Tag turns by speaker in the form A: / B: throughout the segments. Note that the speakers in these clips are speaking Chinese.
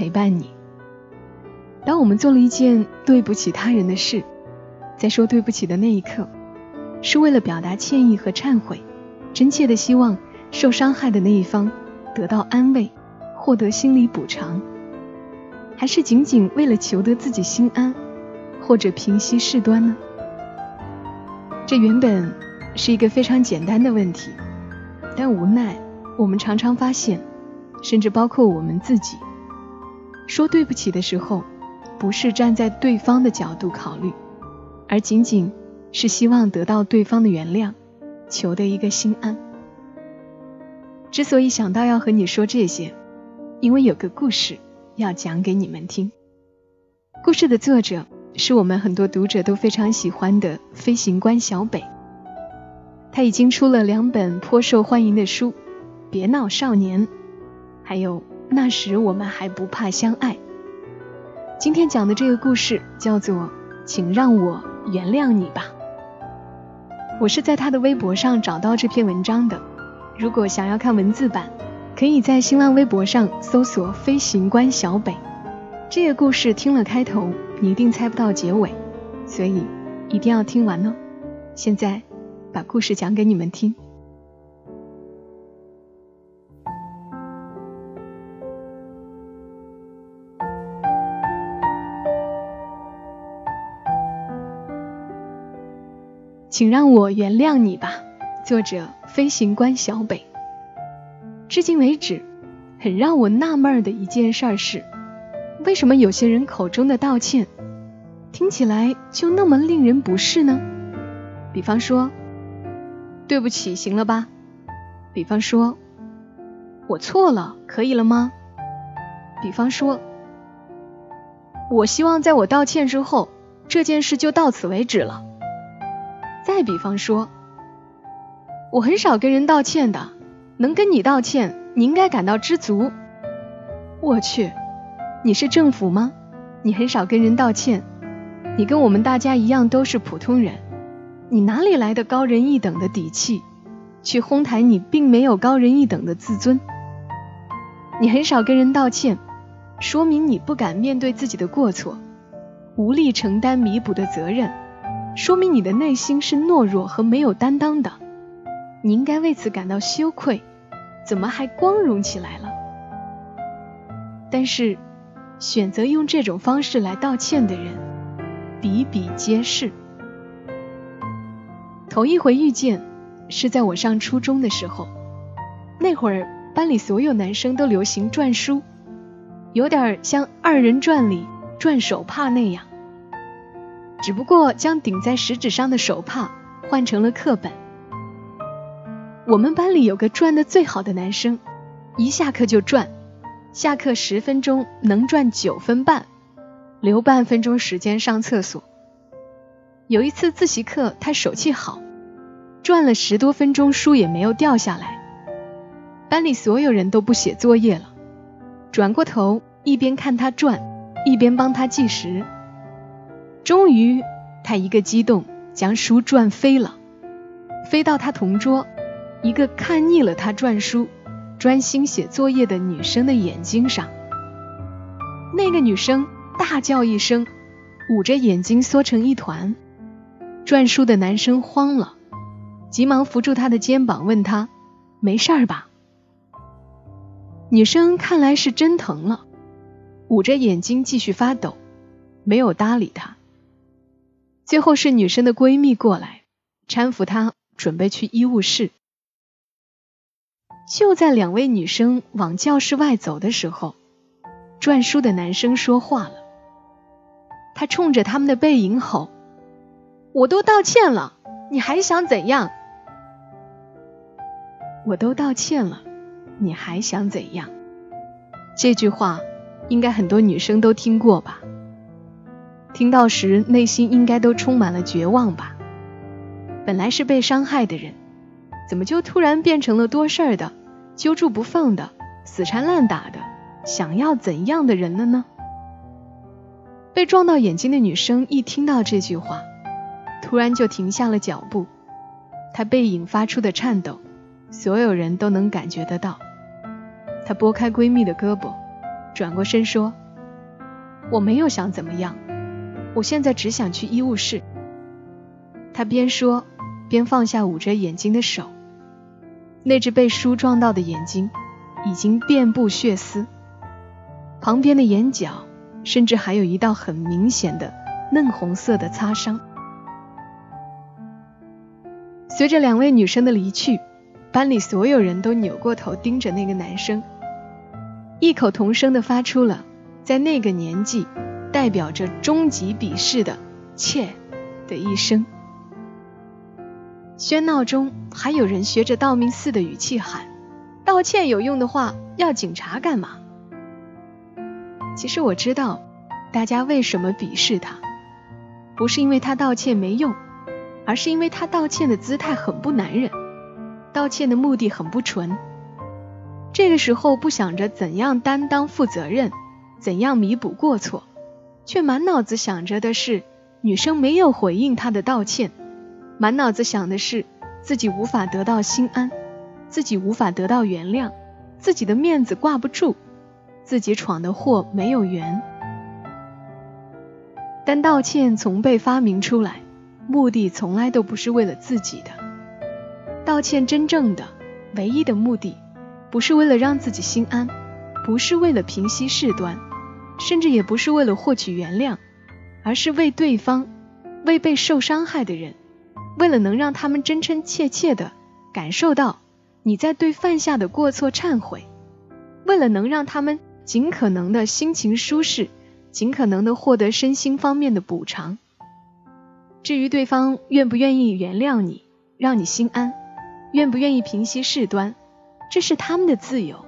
A: 陪伴你。当我们做了一件对不起他人的事，在说对不起的那一刻，是为了表达歉意和忏悔，真切的希望受伤害的那一方得到安慰，获得心理补偿，还是仅仅为了求得自己心安，或者平息事端呢？这原本是一个非常简单的问题，但无奈我们常常发现，甚至包括我们自己，说对不起的时候，不是站在对方的角度考虑，而仅仅是希望得到对方的原谅，求得一个心安。之所以想到要和你说这些，因为有个故事要讲给你们听。故事的作者。是我们很多读者都非常喜欢的飞行官小北，他已经出了两本颇受欢迎的书，《别闹少年》，还有《那时我们还不怕相爱》。今天讲的这个故事叫做《请让我原谅你吧》。我是在他的微博上找到这篇文章的，如果想要看文字版，可以在新浪微博上搜索“飞行官小北”。这个故事听了开头。你一定猜不到结尾，所以一定要听完哦。现在把故事讲给你们听。请让我原谅你吧。作者：飞行官小北。至今为止，很让我纳闷的一件事是。为什么有些人口中的道歉听起来就那么令人不适呢？比方说，对不起，行了吧？比方说，我错了，可以了吗？比方说，我希望在我道歉之后，这件事就到此为止了。再比方说，我很少跟人道歉的，能跟你道歉，你应该感到知足。我去。你是政府吗？你很少跟人道歉，你跟我们大家一样都是普通人，你哪里来的高人一等的底气，去哄抬你并没有高人一等的自尊？你很少跟人道歉，说明你不敢面对自己的过错，无力承担弥补的责任，说明你的内心是懦弱和没有担当的，你应该为此感到羞愧，怎么还光荣起来了？但是。选择用这种方式来道歉的人比比皆是。头一回遇见是在我上初中的时候，那会儿班里所有男生都流行篆书，有点像二人转里转手帕那样，只不过将顶在食指上的手帕换成了课本。我们班里有个转的最好的男生，一下课就转。下课十分钟能转九分半，留半分钟时间上厕所。有一次自习课，他手气好，转了十多分钟书也没有掉下来。班里所有人都不写作业了，转过头一边看他转，一边帮他计时。终于，他一个激动，将书转飞了，飞到他同桌，一个看腻了他转书。专心写作业的女生的眼睛上，那个女生大叫一声，捂着眼睛缩成一团。转书的男生慌了，急忙扶住她的肩膀，问她：“没事儿吧？”女生看来是真疼了，捂着眼睛继续发抖，没有搭理他。最后是女生的闺蜜过来搀扶她，准备去医务室。就在两位女生往教室外走的时候，转书的男生说话了。他冲着他们的背影吼：“我都道歉了，你还想怎样？我都道歉了，你还想怎样？”这句话应该很多女生都听过吧？听到时内心应该都充满了绝望吧？本来是被伤害的人，怎么就突然变成了多事儿的、揪住不放的、死缠烂打的、想要怎样的人了呢？被撞到眼睛的女生一听到这句话，突然就停下了脚步，她背影发出的颤抖，所有人都能感觉得到。她拨开闺蜜的胳膊，转过身说：“我没有想怎么样，我现在只想去医务室。”他边说边放下捂着眼睛的手，那只被书撞到的眼睛已经遍布血丝，旁边的眼角。甚至还有一道很明显的嫩红色的擦伤。随着两位女生的离去，班里所有人都扭过头盯着那个男生，异口同声的发出了在那个年纪代表着终极鄙视的“切”的一声。喧闹中还有人学着道明寺的语气喊：“道歉有用的话，要警察干嘛？”其实我知道，大家为什么鄙视他，不是因为他道歉没用，而是因为他道歉的姿态很不男人，道歉的目的很不纯。这个时候不想着怎样担当负责任，怎样弥补过错，却满脑子想着的是女生没有回应他的道歉，满脑子想的是自己无法得到心安，自己无法得到原谅，自己的面子挂不住。自己闯的祸没有缘，但道歉从被发明出来，目的从来都不是为了自己的。道歉真正的、唯一的目的，不是为了让自己心安，不是为了平息事端，甚至也不是为了获取原谅，而是为对方、为被受伤害的人，为了能让他们真真切切的感受到你在对犯下的过错忏悔，为了能让他们。尽可能的心情舒适，尽可能的获得身心方面的补偿。至于对方愿不愿意原谅你，让你心安，愿不愿意平息事端，这是他们的自由。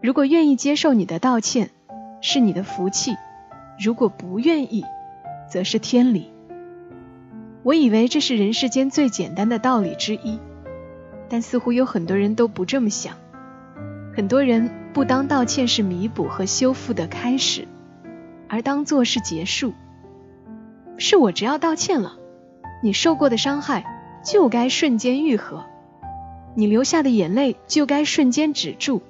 A: 如果愿意接受你的道歉，是你的福气；如果不愿意，则是天理。我以为这是人世间最简单的道理之一，但似乎有很多人都不这么想。很多人不当道歉是弥补和修复的开始，而当做是结束。是我只要道歉了，你受过的伤害就该瞬间愈合，你流下的眼泪就该瞬间止住，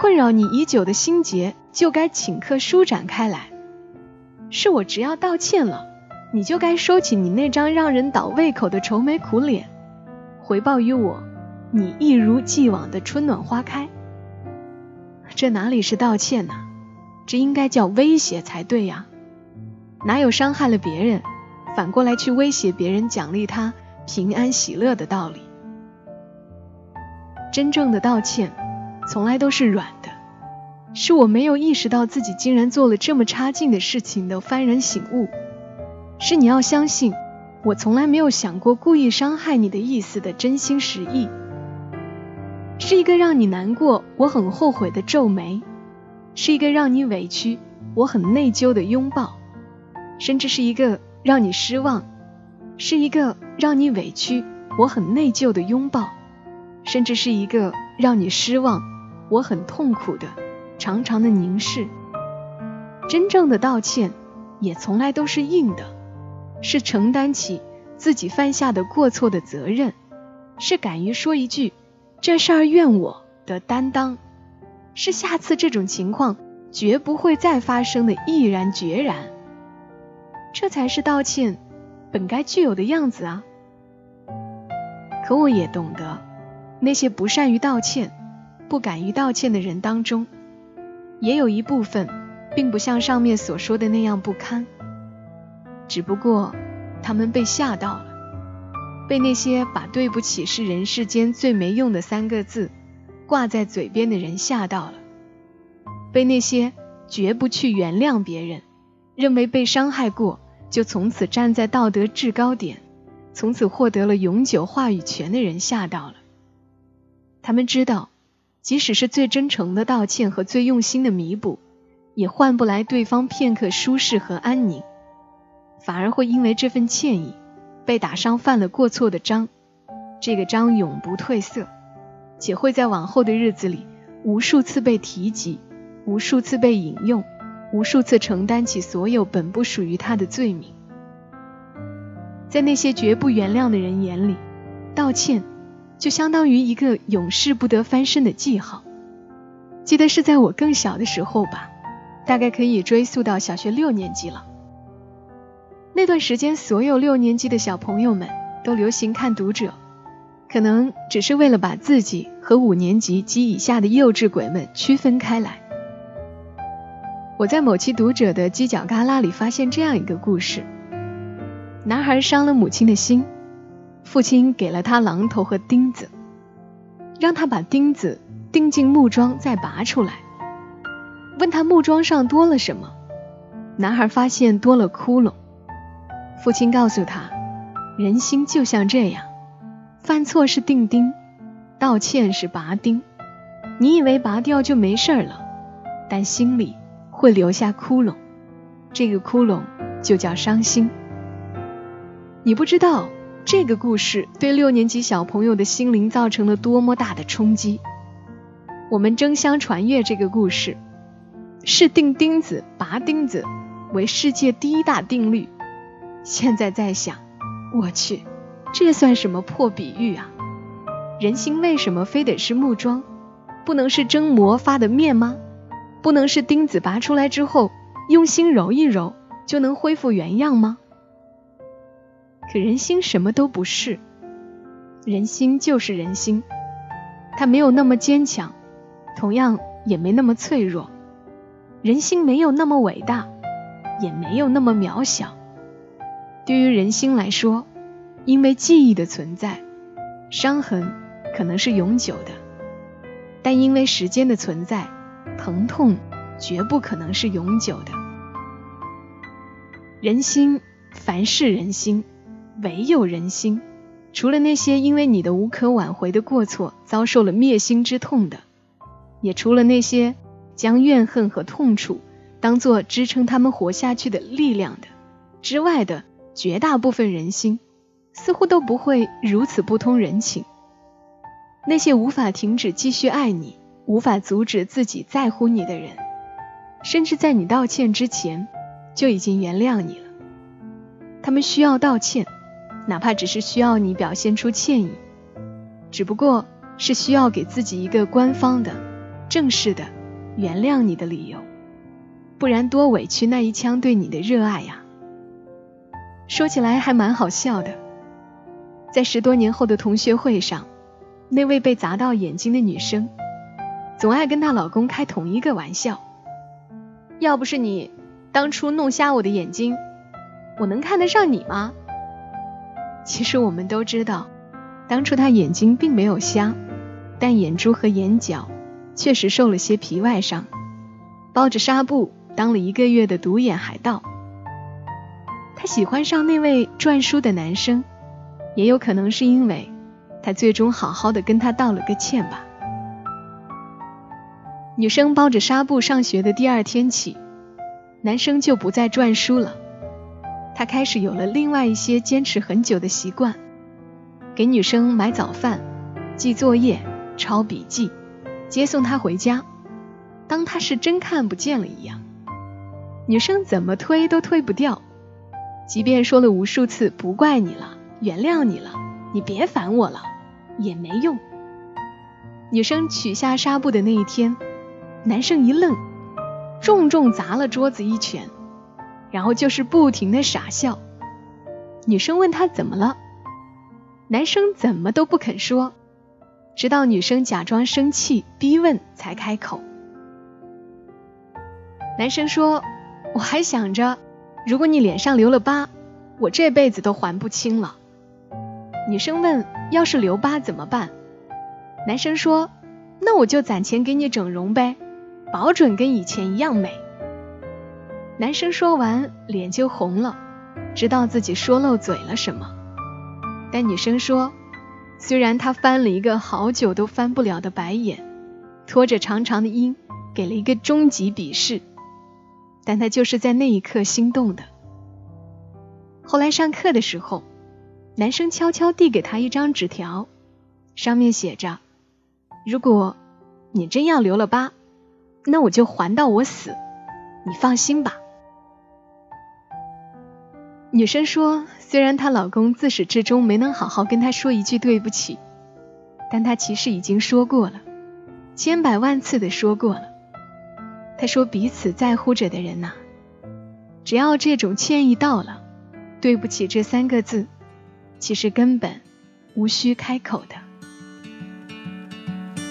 A: 困扰你已久的心结就该顷刻舒展开来。是我只要道歉了，你就该收起你那张让人倒胃口的愁眉苦脸，回报于我。你一如既往的春暖花开，这哪里是道歉呢？这应该叫威胁才对呀！哪有伤害了别人，反过来去威胁别人，奖励他平安喜乐的道理？真正的道歉，从来都是软的，是我没有意识到自己竟然做了这么差劲的事情的幡然醒悟。是你要相信，我从来没有想过故意伤害你的意思的真心实意。是一个让你难过、我很后悔的皱眉，是一个让你委屈、我很内疚的拥抱，甚至是一个让你失望，是一个让你委屈、我很内疚的拥抱，甚至是一个让你失望、我很痛苦的长长的凝视。真正的道歉也从来都是硬的，是承担起自己犯下的过错的责任，是敢于说一句。这事儿怨我的担当，是下次这种情况绝不会再发生的毅然决然。这才是道歉本该具有的样子啊！可我也懂得，那些不善于道歉、不敢于道歉的人当中，也有一部分并不像上面所说的那样不堪，只不过他们被吓到了。被那些把“对不起是人世间最没用的三个字”挂在嘴边的人吓到了，被那些绝不去原谅别人、认为被伤害过就从此站在道德制高点、从此获得了永久话语权的人吓到了。他们知道，即使是最真诚的道歉和最用心的弥补，也换不来对方片刻舒适和安宁，反而会因为这份歉意被打上犯了过错的章，这个章永不褪色，且会在往后的日子里无数次被提及，无数次被引用，无数次承担起所有本不属于他的罪名。在那些绝不原谅的人眼里，道歉就相当于一个永世不得翻身的记号。记得是在我更小的时候吧，大概可以追溯到小学六年级了。那段时间，所有六年级的小朋友们都流行看《读者》，可能只是为了把自己和五年级及以下的幼稚鬼们区分开来。我在某期《读者》的犄角旮旯里发现这样一个故事。男孩伤了母亲的心，父亲给了他榔头和钉子，让他把钉子钉进木桩再拔出来。问他木桩上多了什么，男孩发现多了窟窿。父亲告诉他，人心就像这样，犯错是钉钉，道歉是拔钉。你以为拔掉就没事了，但心里会留下窟窿，这个窟窿就叫伤心。你不知道这个故事对六年级小朋友的心灵造成了多么大的冲击。我们争相传阅这个故事，是钉钉子拔钉子为世界第一大定律。现在在想，我去，这算什么破比喻啊？人心为什么非得是木桩？不能是蒸馍发的面吗？不能是钉子拔出来之后用心揉一揉就能恢复原样吗？可人心什么都不是，人心就是人心，它没有那么坚强，同样也没那么脆弱。人心没有那么伟大，也没有那么渺小。对于人心来说，因为记忆的存在，伤痕可能是永久的；但因为时间的存在，疼痛绝不可能是永久的。人心，凡是人心。唯有人心，除了那些因为你的无可挽回的过错遭受了灭心之痛的，也除了那些将怨恨和痛楚当做支撑他们活下去的力量的之外的绝大部分人心，似乎都不会如此不通人情。那些无法停止继续爱你、无法阻止自己在乎你的人，甚至在你道歉之前就已经原谅你了。他们需要道歉。哪怕只是需要你表现出歉意，只不过是需要给自己一个官方的、正式的原谅你的理由，不然多委屈那一腔对你的热爱呀！说起来还蛮好笑的，在十多年后的同学会上，那位被砸到眼睛的女生，总爱跟她老公开同一个玩笑：要不是你当初弄瞎我的眼睛，我能看得上你吗？其实我们都知道，当初他眼睛并没有瞎，但眼珠和眼角确实受了些皮外伤，包着纱布当了一个月的独眼海盗。他喜欢上那位篆书的男生，也有可能是因为他最终好好的跟他道了个歉吧。女生包着纱布上学的第二天起，男生就不再篆书了。他开始有了另外一些坚持很久的习惯，给女生买早饭、记作业、抄笔记、接送她回家，当她是真看不见了一样。女生怎么推都推不掉，即便说了无数次不怪你了、原谅你了、你别烦我了，也没用。女生取下纱布的那一天，男生一愣，重重砸了桌子一拳。然后就是不停的傻笑，女生问他怎么了，男生怎么都不肯说，直到女生假装生气逼问才开口。男生说：“我还想着，如果你脸上留了疤，我这辈子都还不清了。”女生问：“要是留疤怎么办？”男生说：“那我就攒钱给你整容呗，保准跟以前一样美。”男生说完，脸就红了，知道自己说漏嘴了什么。但女生说，虽然他翻了一个好久都翻不了的白眼，拖着长长的音给了一个终极鄙视，但他就是在那一刻心动的。后来上课的时候，男生悄悄递给他一张纸条，上面写着：“如果你真要留了疤，那我就还到我死，你放心吧。”女生说，虽然她老公自始至终没能好好跟她说一句对不起，但她其实已经说过了，千百万次的说过了。她说，彼此在乎着的人呐，只要这种歉意到了，对不起这三个字，其实根本无需开口的。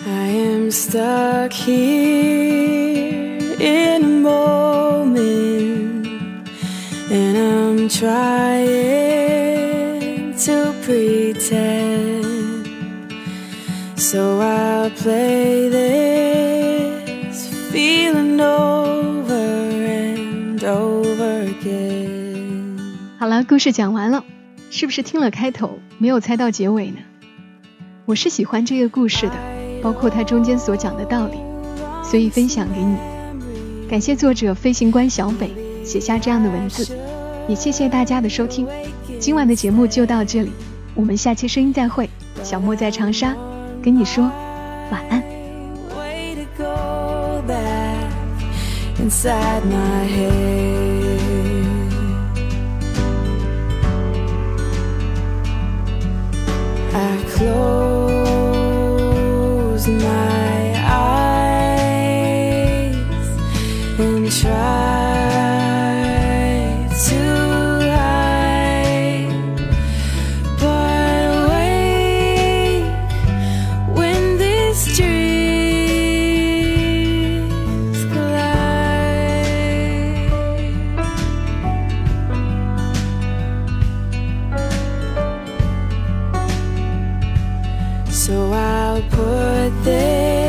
B: I am stuck here in a moment, and Trying to pretend. So I'll play this feeling over and over again.
A: 好了，故事讲完了，是不是听了开头没有猜到结尾呢？我是喜欢这个故事的，包括它中间所讲的道理，所以分享给你。感谢作者飞行官小北写下这样的文字，也谢谢大家的收听。今晚的节目就到这里，我们下期声音再会。小莫在长沙跟你说晚安。
B: inside my head. I'll put this